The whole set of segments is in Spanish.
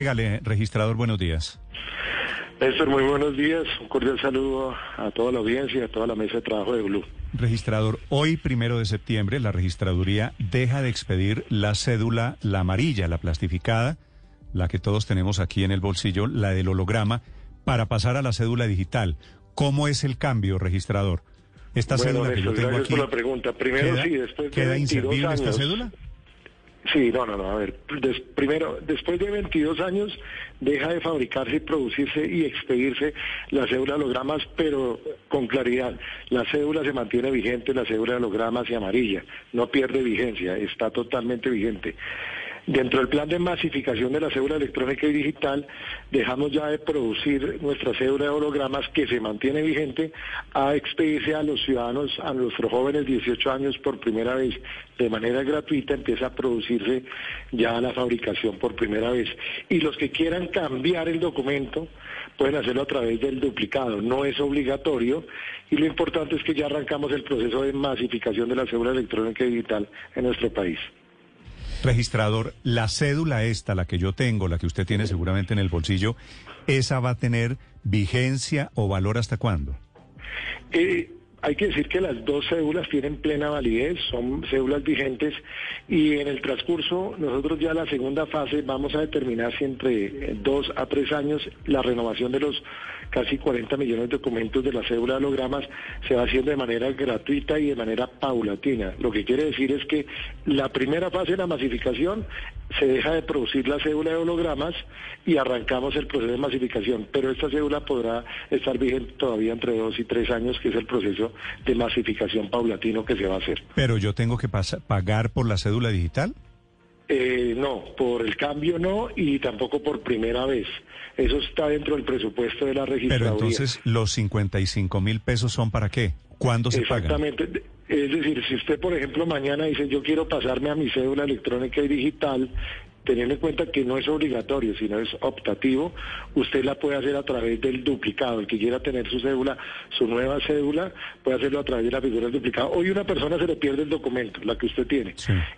Dígale, registrador, buenos días. Néstor, muy buenos días. Un cordial saludo a toda la audiencia a toda la mesa de trabajo de Blue. Registrador, hoy, primero de septiembre, la registraduría deja de expedir la cédula, la amarilla, la plastificada, la que todos tenemos aquí en el bolsillo, la del holograma, para pasar a la cédula digital. ¿Cómo es el cambio, registrador? Esta cédula que yo tengo aquí. por la pregunta. Primero, sí, después de ¿Queda inservible esta cédula? Sí, no, no, no. A ver, primero, después de 22 años deja de fabricarse y producirse y expedirse la cédula de hologramas, pero con claridad. La cédula se mantiene vigente, la cédula de hologramas y amarilla. No pierde vigencia, está totalmente vigente. Dentro del plan de masificación de la cédula electrónica y digital, dejamos ya de producir nuestra cédula de hologramas que se mantiene vigente a expedirse a los ciudadanos, a nuestros jóvenes 18 años por primera vez de manera gratuita, empieza a producirse ya la fabricación por primera vez. Y los que quieran cambiar el documento pueden hacerlo a través del duplicado, no es obligatorio y lo importante es que ya arrancamos el proceso de masificación de la cédula electrónica y digital en nuestro país. Registrador, la cédula esta, la que yo tengo, la que usted tiene seguramente en el bolsillo, ¿esa va a tener vigencia o valor hasta cuándo? Eh, hay que decir que las dos cédulas tienen plena validez, son cédulas vigentes y en el transcurso nosotros ya la segunda fase vamos a determinar si entre dos a tres años la renovación de los casi 40 millones de documentos de la cédula de hologramas se va haciendo de manera gratuita y de manera paulatina. Lo que quiere decir es que la primera fase de la masificación se deja de producir la cédula de hologramas y arrancamos el proceso de masificación, pero esta cédula podrá estar vigente todavía entre dos y tres años, que es el proceso de masificación paulatino que se va a hacer. Pero yo tengo que pagar por la cédula digital. Eh, no, por el cambio no y tampoco por primera vez. Eso está dentro del presupuesto de la registraduría. Pero entonces, ¿los 55 mil pesos son para qué? ¿Cuándo se? Exactamente. Es decir, si usted, por ejemplo, mañana dice yo quiero pasarme a mi cédula electrónica y digital, teniendo en cuenta que no es obligatorio, sino es optativo, usted la puede hacer a través del duplicado. El que quiera tener su cédula, su nueva cédula, puede hacerlo a través de la figura del duplicado. Hoy una persona se le pierde el documento, la que usted tiene,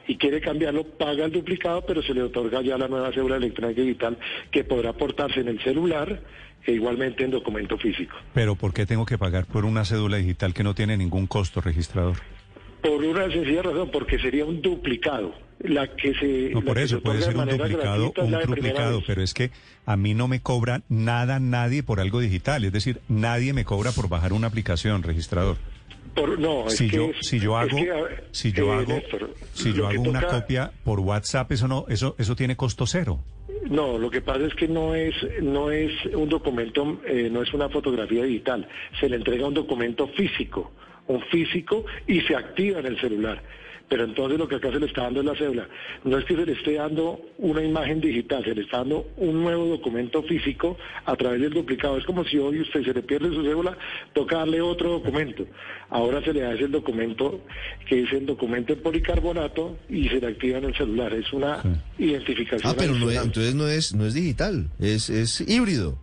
y quiere cambiarlo, paga el duplicado, pero se le otorga ya la nueva cédula electrónica digital que podrá aportarse en el celular e igualmente en documento físico. Pero ¿por qué tengo que pagar por una cédula digital que no tiene ningún costo registrador? Por una sencilla razón, porque sería un duplicado. La que se. No, por eso puede ser un duplicado o un duplicado, pero es que a mí no me cobra nada nadie por algo digital. Es decir, nadie me cobra por bajar una aplicación registrador. Por, no, si yo si yo hago si yo hago si yo hago una copia por WhatsApp eso no eso eso tiene costo cero. No, lo que pasa es que no es no es un documento eh, no es una fotografía digital, se le entrega un documento físico un físico y se activa en el celular. Pero entonces lo que acá se le está dando es la cédula. No es que se le esté dando una imagen digital, se le está dando un nuevo documento físico a través del duplicado. Es como si hoy usted se le pierde su cédula, toca darle otro documento. Ahora se le da ese documento que es el documento en policarbonato y se le activa en el celular. Es una identificación. Ah, pero entonces no es, no es digital, es, es híbrido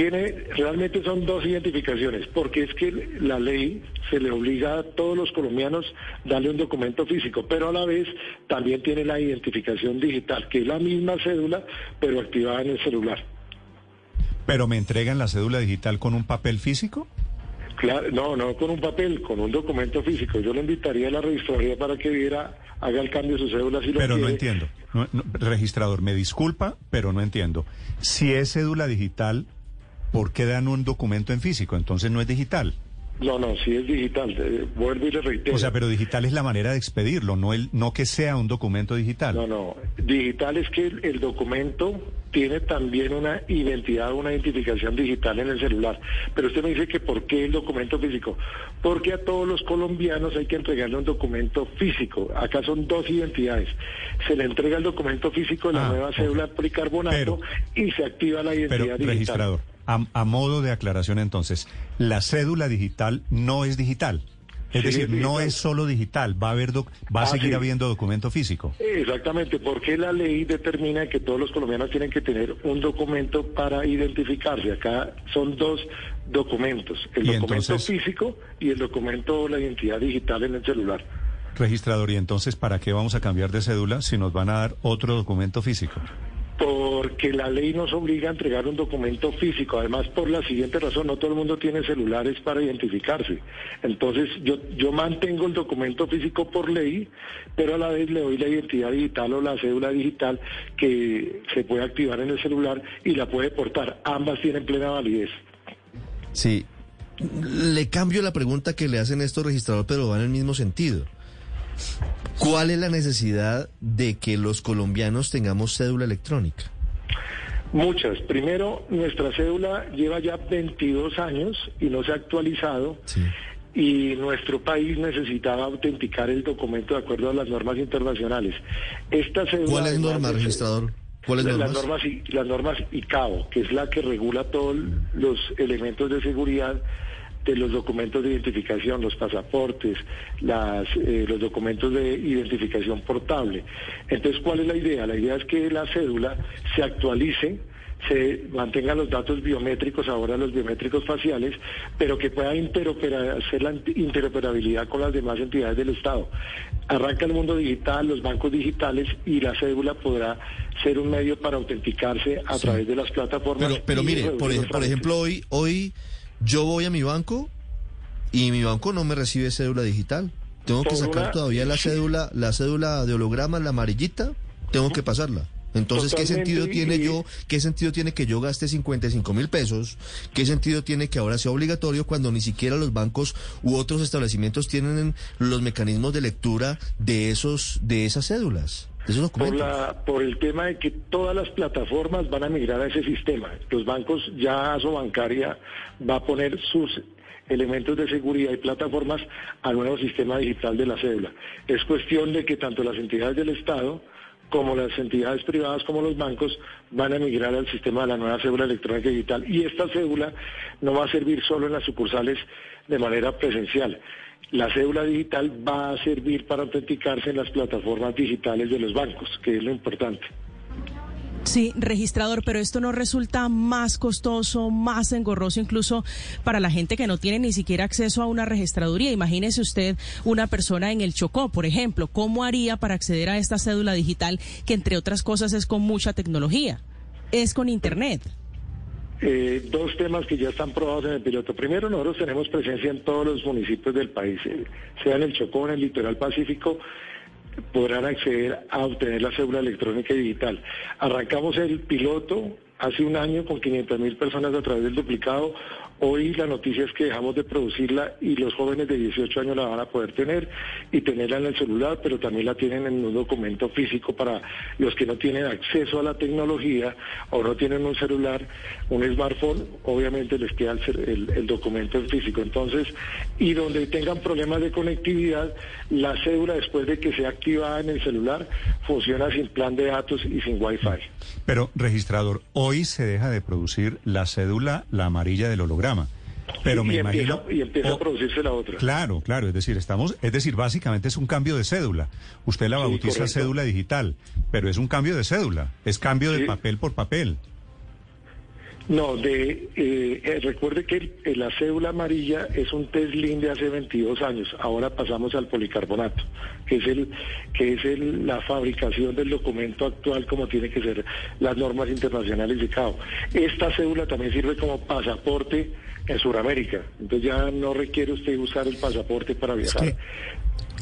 tiene realmente son dos identificaciones, porque es que la ley se le obliga a todos los colombianos darle un documento físico, pero a la vez también tiene la identificación digital, que es la misma cédula, pero activada en el celular. ¿Pero me entregan la cédula digital con un papel físico? Claro, no, no con un papel, con un documento físico. Yo le invitaría a la registraduría para que viera, haga el cambio de su cédula si lo Pero no entiendo. registrador, me disculpa, pero no entiendo. Si es cédula digital, ¿por qué dan un documento en físico? Entonces no es digital. No, no, sí es digital. Eh, vuelvo y le reitero. O sea, pero digital es la manera de expedirlo, no el, no que sea un documento digital. No, no. Digital es que el, documento tiene también una identidad, una identificación digital en el celular. Pero usted me dice que ¿por qué el documento físico? Porque a todos los colombianos hay que entregarle un documento físico. Acá son dos identidades. Se le entrega el documento físico de la ah, nueva cédula policarbonato y se activa la identidad digital. Registrador. A, modo de aclaración entonces, la cédula digital no es digital. Es decir, no es solo digital, va a haber va a seguir habiendo documento físico. Exactamente, porque la ley determina que todos los colombianos tienen que tener un documento para identificarse. Acá son dos documentos, el documento físico y el documento la identidad digital en el celular. Registrador, ¿y entonces para qué vamos a cambiar de cédula si nos van a dar otro documento físico? Porque la ley nos obliga a entregar un documento físico. Además, por la siguiente razón, no todo el mundo tiene celulares para identificarse. Entonces, yo, yo mantengo el documento físico por ley, pero a la vez le doy la identidad digital o la cédula digital que se puede activar en el celular y la puede portar. Ambas tienen plena validez. Sí. Le cambio la pregunta que le hacen estos registradores, pero va en el mismo sentido. ¿Cuál es la necesidad de que los colombianos tengamos cédula electrónica? Muchas. Primero, nuestra cédula lleva ya 22 años y no se ha actualizado. Y nuestro país necesitaba autenticar el documento de acuerdo a las normas internacionales. Esta cédula, ¿Cuál es norma, registrador? ¿Cuáles normas? Las normas, las normas ICAO, que es la que regula todos los elementos de seguridad de los documentos de identificación, los pasaportes, las, eh, los documentos de identificación portable. Entonces, ¿cuál es la idea? La idea es que la cédula se actualice se mantengan los datos biométricos, ahora los biométricos faciales, pero que pueda hacer la interoperabilidad con las demás entidades del Estado. Arranca el mundo digital, los bancos digitales y la cédula podrá ser un medio para autenticarse a través de las plataformas. Pero, pero mire, por, por ejemplo, hoy, hoy yo voy a mi banco y mi banco no me recibe cédula digital. Tengo que sacar todavía la cédula, la cédula de holograma, la amarillita, tengo que pasarla. Entonces, ¿qué sentido tiene yo, qué sentido tiene que yo gaste 55 mil pesos? ¿Qué sentido tiene que ahora sea obligatorio cuando ni siquiera los bancos u otros establecimientos tienen los mecanismos de lectura de esos, de esas cédulas? Por, la, por el tema de que todas las plataformas van a migrar a ese sistema. Los bancos, ya ASO Bancaria va a poner sus elementos de seguridad y plataformas al nuevo sistema digital de la cédula. Es cuestión de que tanto las entidades del Estado como las entidades privadas, como los bancos, van a migrar al sistema de la nueva cédula electrónica digital. Y esta cédula no va a servir solo en las sucursales de manera presencial. La cédula digital va a servir para autenticarse en las plataformas digitales de los bancos, que es lo importante. Sí, registrador, pero esto no resulta más costoso, más engorroso incluso para la gente que no tiene ni siquiera acceso a una registraduría. Imagínese usted una persona en el Chocó, por ejemplo, ¿cómo haría para acceder a esta cédula digital que entre otras cosas es con mucha tecnología? Es con Internet. Eh, dos temas que ya están probados en el piloto. Primero, nosotros tenemos presencia en todos los municipios del país, eh, sea en el Chocó, en el litoral pacífico, podrán acceder a obtener la cédula electrónica y digital. Arrancamos el piloto hace un año con 500 mil personas a través del duplicado. Hoy la noticia es que dejamos de producirla y los jóvenes de 18 años la van a poder tener y tenerla en el celular, pero también la tienen en un documento físico para los que no tienen acceso a la tecnología o no tienen un celular, un smartphone, obviamente les queda el, documento físico. Entonces, y donde tengan problemas de conectividad, la cédula después de que sea activada en el celular funciona sin plan de datos y sin wifi. Pero, registrador, hoy se deja de producir la cédula, la amarilla del holograma pero me imagino. y empieza a producirse la otra. Claro, claro. Es decir, estamos, es decir, básicamente es un cambio de cédula. Usted la bautiza cédula digital, pero es un cambio de cédula. Es cambio de papel por papel. No, de, eh, eh, recuerde que la cédula amarilla es un Teslin de hace 22 años. Ahora pasamos al policarbonato, que es el que es el, la fabricación del documento actual como tiene que ser las normas internacionales de CAO. Esta cédula también sirve como pasaporte en Sudamérica. Entonces ya no requiere usted usar el pasaporte para viajar.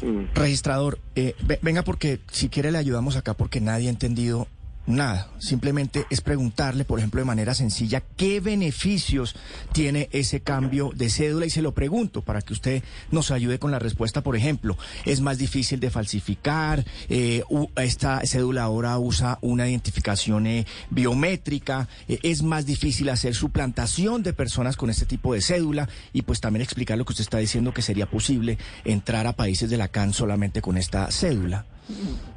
Mm. Registrador, eh, venga porque si quiere le ayudamos acá porque nadie ha entendido Nada, simplemente es preguntarle, por ejemplo, de manera sencilla, qué beneficios tiene ese cambio de cédula y se lo pregunto para que usted nos ayude con la respuesta. Por ejemplo, es más difícil de falsificar, eh, esta cédula ahora usa una identificación eh, biométrica, eh, es más difícil hacer suplantación de personas con este tipo de cédula y pues también explicar lo que usted está diciendo que sería posible entrar a países de la CAN solamente con esta cédula.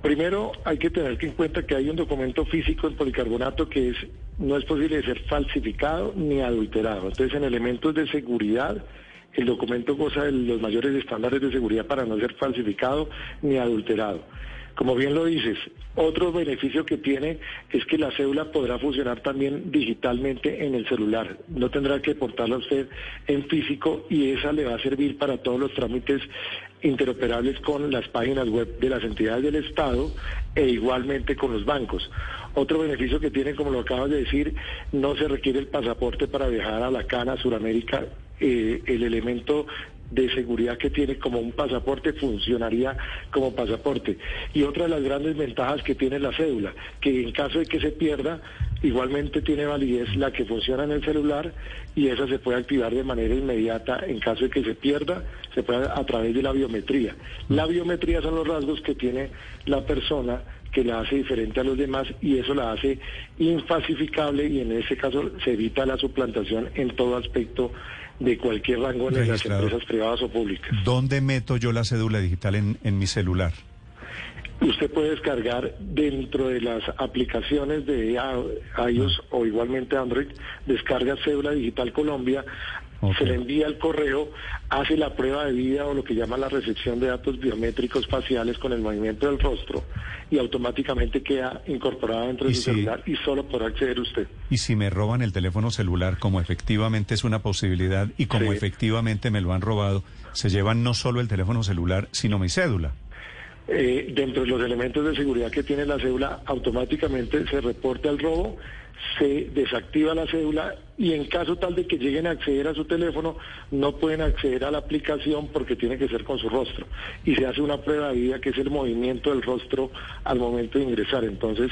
Primero hay que tener en cuenta que hay un documento físico en policarbonato que es no es posible ser falsificado ni adulterado. Entonces en elementos de seguridad el documento goza de los mayores estándares de seguridad para no ser falsificado ni adulterado. Como bien lo dices, otro beneficio que tiene es que la cédula podrá funcionar también digitalmente en el celular. No tendrá que portarla usted en físico y esa le va a servir para todos los trámites interoperables con las páginas web de las entidades del Estado e igualmente con los bancos. Otro beneficio que tiene, como lo acabas de decir, no se requiere el pasaporte para viajar a la Cana, Suramérica. Eh, el elemento de seguridad que tiene como un pasaporte funcionaría como pasaporte. Y otra de las grandes ventajas que tiene la cédula, que en caso de que se pierda, igualmente tiene validez la que funciona en el celular y esa se puede activar de manera inmediata en caso de que se pierda, se puede a través de la biometría. La biometría son los rasgos que tiene la persona que la hace diferente a los demás y eso la hace infalsificable y en ese caso se evita la suplantación en todo aspecto de cualquier rango en las empresas privadas o públicas. ¿Dónde meto yo la cédula digital en, en mi celular? Usted puede descargar dentro de las aplicaciones de iOS o igualmente Android, descarga Cédula Digital Colombia, se le envía el correo, hace la prueba de vida o lo que llama la recepción de datos biométricos faciales con el movimiento del rostro y automáticamente queda incorporada dentro de su celular y solo podrá acceder usted. Y si me roban el teléfono celular, como efectivamente es una posibilidad y como efectivamente me lo han robado, se llevan no solo el teléfono celular, sino mi cédula. Eh, dentro de los elementos de seguridad que tiene la cédula, automáticamente se reporta el robo se desactiva la cédula y en caso tal de que lleguen a acceder a su teléfono, no pueden acceder a la aplicación porque tiene que ser con su rostro. Y se hace una prueba de vida que es el movimiento del rostro al momento de ingresar. Entonces,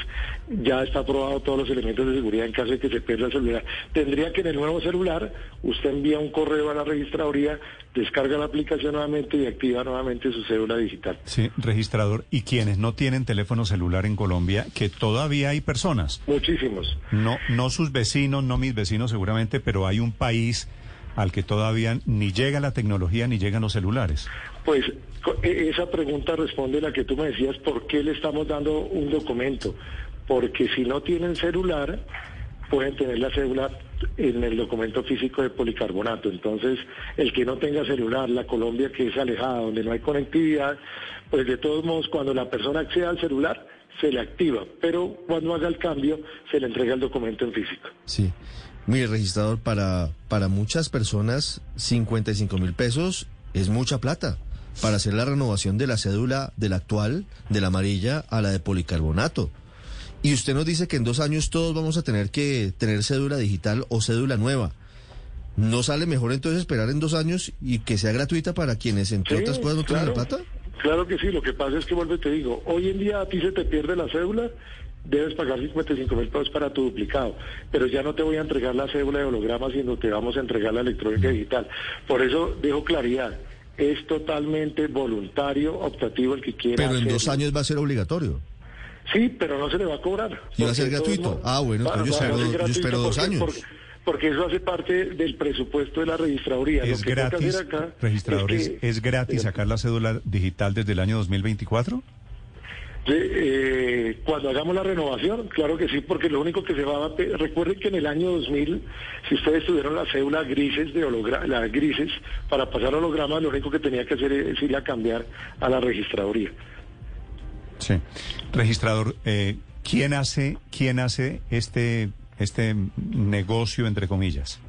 ya está aprobado todos los elementos de seguridad en caso de que se pierda el celular. Tendría que en el nuevo celular, usted envía un correo a la registraduría, descarga la aplicación nuevamente y activa nuevamente su cédula digital. Sí, registrador. ¿Y quienes no tienen teléfono celular en Colombia, que todavía hay personas? Muchísimos. No, no sus vecinos, no mis vecinos seguramente, pero hay un país al que todavía ni llega la tecnología ni llegan los celulares. Pues e, esa pregunta responde la que tú me decías, ¿por qué le estamos dando un documento? Porque si no tienen celular, pueden tener la cédula en el documento físico de policarbonato. Entonces, el que no tenga celular, la Colombia que es alejada, donde no hay conectividad, pues de todos modos, cuando la persona accede al celular, se le activa, pero cuando haga el cambio se le entrega el documento en físico. Sí. Mire, registrador, para, para muchas personas 55 mil pesos es mucha plata para hacer la renovación de la cédula de la actual, de la amarilla, a la de policarbonato. Y usted nos dice que en dos años todos vamos a tener que tener cédula digital o cédula nueva. ¿No sale mejor entonces esperar en dos años y que sea gratuita para quienes, entre otras cosas, no tienen la plata? Claro que sí, lo que pasa es que, vuelvo y te digo, hoy en día a ti se te pierde la cédula, debes pagar 55 mil pesos para tu duplicado, pero ya no te voy a entregar la cédula de holograma, sino te vamos a entregar la electrónica digital. Por eso dejo claridad, es totalmente voluntario, optativo el que quiera. Pero en dos años va a ser obligatorio. Sí, pero no se le va a cobrar. ¿Y va a ser gratuito? Ah, bueno, yo, espero, dos años porque eso hace parte del presupuesto de la registraduría. ¿Es gratis, registradores, es, gratis sacar la cédula digital desde el año 2024? Eh, cuando hagamos la renovación, claro que sí, porque lo único que se va a... Recuerden que en el año 2000, si ustedes tuvieron la cédula grises, de las grises, para pasar hologramas, lo único que tenía que hacer es ir a cambiar a la registraduría. Sí. Registrador, eh, ¿quién hace, quién hace este este negocio, entre comillas?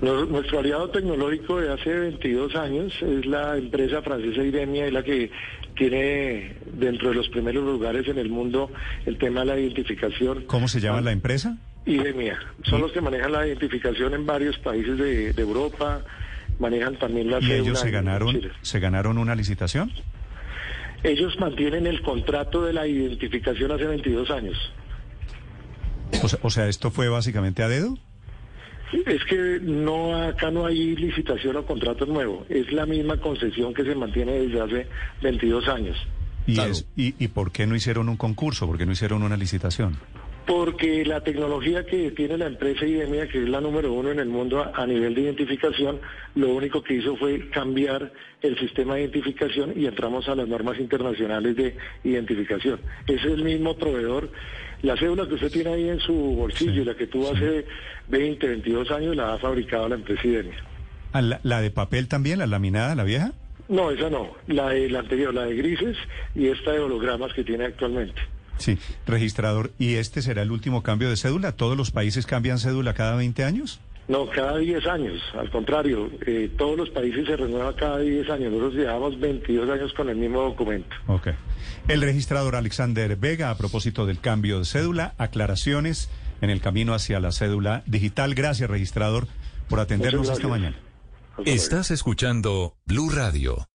Nuestro aliado tecnológico de hace 22 años es la empresa francesa Idemia, es la que tiene dentro de los primeros lugares en el mundo el tema de la identificación. ¿Cómo se llama la empresa? Idemia. Son los que manejan la identificación en varios países de, Europa, manejan también la ¿Y ellos se ganaron, se ganaron una licitación? Ellos mantienen el contrato de la identificación hace 22 años. O sea, ¿esto fue básicamente a dedo? Es que no acá no hay licitación o contrato nuevo, es la misma concesión que se mantiene desde hace 22 años. ¿Y, y, ¿Y por qué no hicieron un concurso? ¿Por qué no hicieron una licitación? Porque la tecnología que tiene la empresa IDEMIA, que es la número uno en el mundo a, nivel de identificación, lo único que hizo fue cambiar el sistema de identificación y entramos a las normas internacionales de identificación. Es el mismo proveedor la cédula que usted tiene ahí en su bolsillo, la que tuvo hace 20, 22 años, la ha fabricado la empresa. Ah, ¿La, de papel también, la laminada, la vieja? No, esa no. La, de, la anterior, la de grises y esta de hologramas que tiene actualmente. Sí, registrador. ¿Y este será el último cambio de cédula? ¿Todos los países cambian cédula cada 20 años? No, cada 10 años, al contrario, eh, todos los países se renuevan cada 10 años, nosotros llevamos 22 años con el mismo documento. Ok. El registrador Alexander Vega, a propósito del cambio de cédula, aclaraciones en el camino hacia la cédula digital. Gracias, registrador, por atendernos esta mañana. Estás escuchando Blue Radio.